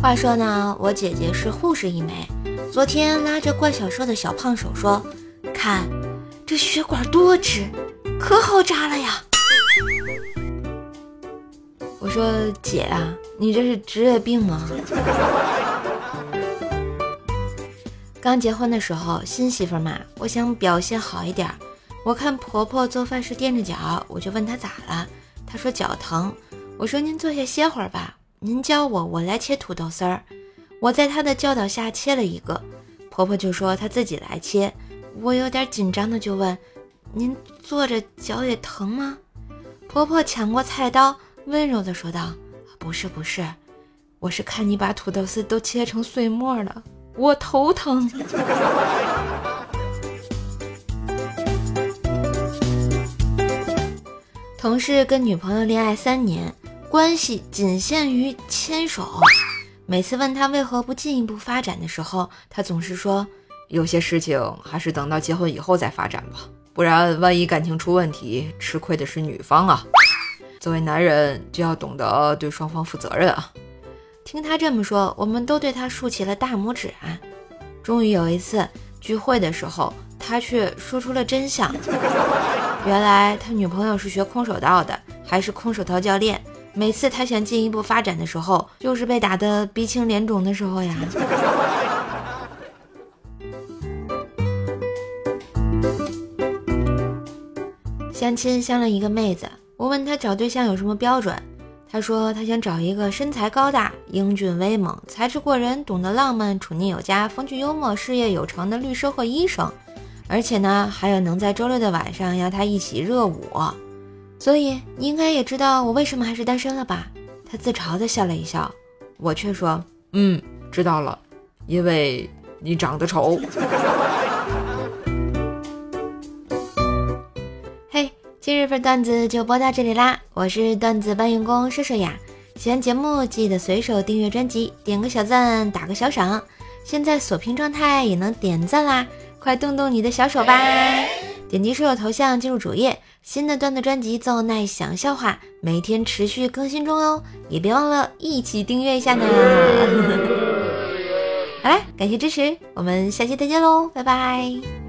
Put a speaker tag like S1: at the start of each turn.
S1: 话说呢，我姐姐是护士一枚，昨天拉着怪小兽的小胖手说：“看这血管多直，可好扎了呀。”我说：“姐啊，你这是职业病吗？” 刚结婚的时候，新媳妇嘛，我想表现好一点。我看婆婆做饭时垫着脚，我就问她咋了。她说脚疼。我说您坐下歇会儿吧，您教我，我来切土豆丝儿。我在她的教导下切了一个，婆婆就说她自己来切。我有点紧张的就问：“您坐着脚也疼吗？”婆婆抢过菜刀，温柔的说道：“不是不是，我是看你把土豆丝都切成碎末了。”我头疼。同事跟女朋友恋爱三年，关系仅限于牵手。每次问他为何不进一步发展的时候，他总是说：“有些事情还是等到结婚以后再发展吧，不然万一感情出问题，吃亏的是女方啊。作为男人就要懂得对双方负责任啊。”听他这么说，我们都对他竖起了大拇指啊！终于有一次聚会的时候，他却说出了真相：原来他女朋友是学空手道的，还是空手道教练。每次他想进一步发展的时候，就是被打得鼻青脸肿的时候呀。相亲相了一个妹子，我问她找对象有什么标准。她说她想找一个身材高大、英俊威猛、才智过人、懂得浪漫、处女有加、风趣幽默、事业有成的律师或医生，而且呢，还有能在周六的晚上邀她一起热舞。所以你应该也知道我为什么还是单身了吧？他自嘲的笑了一笑，我却说：“
S2: 嗯，知道了，因为你长得丑。”
S1: 嘿今日份段子就播到这里啦！我是段子搬运工射射呀，喜欢节目记得随手订阅专辑，点个小赞，打个小赏。现在锁屏状态也能点赞啦，快动动你的小手吧！点击室友头像进入主页，新的段子专辑《奏耐想笑话》每天持续更新中哦，也别忘了一起订阅一下呢！好啦，感谢支持，我们下期再见喽，拜拜！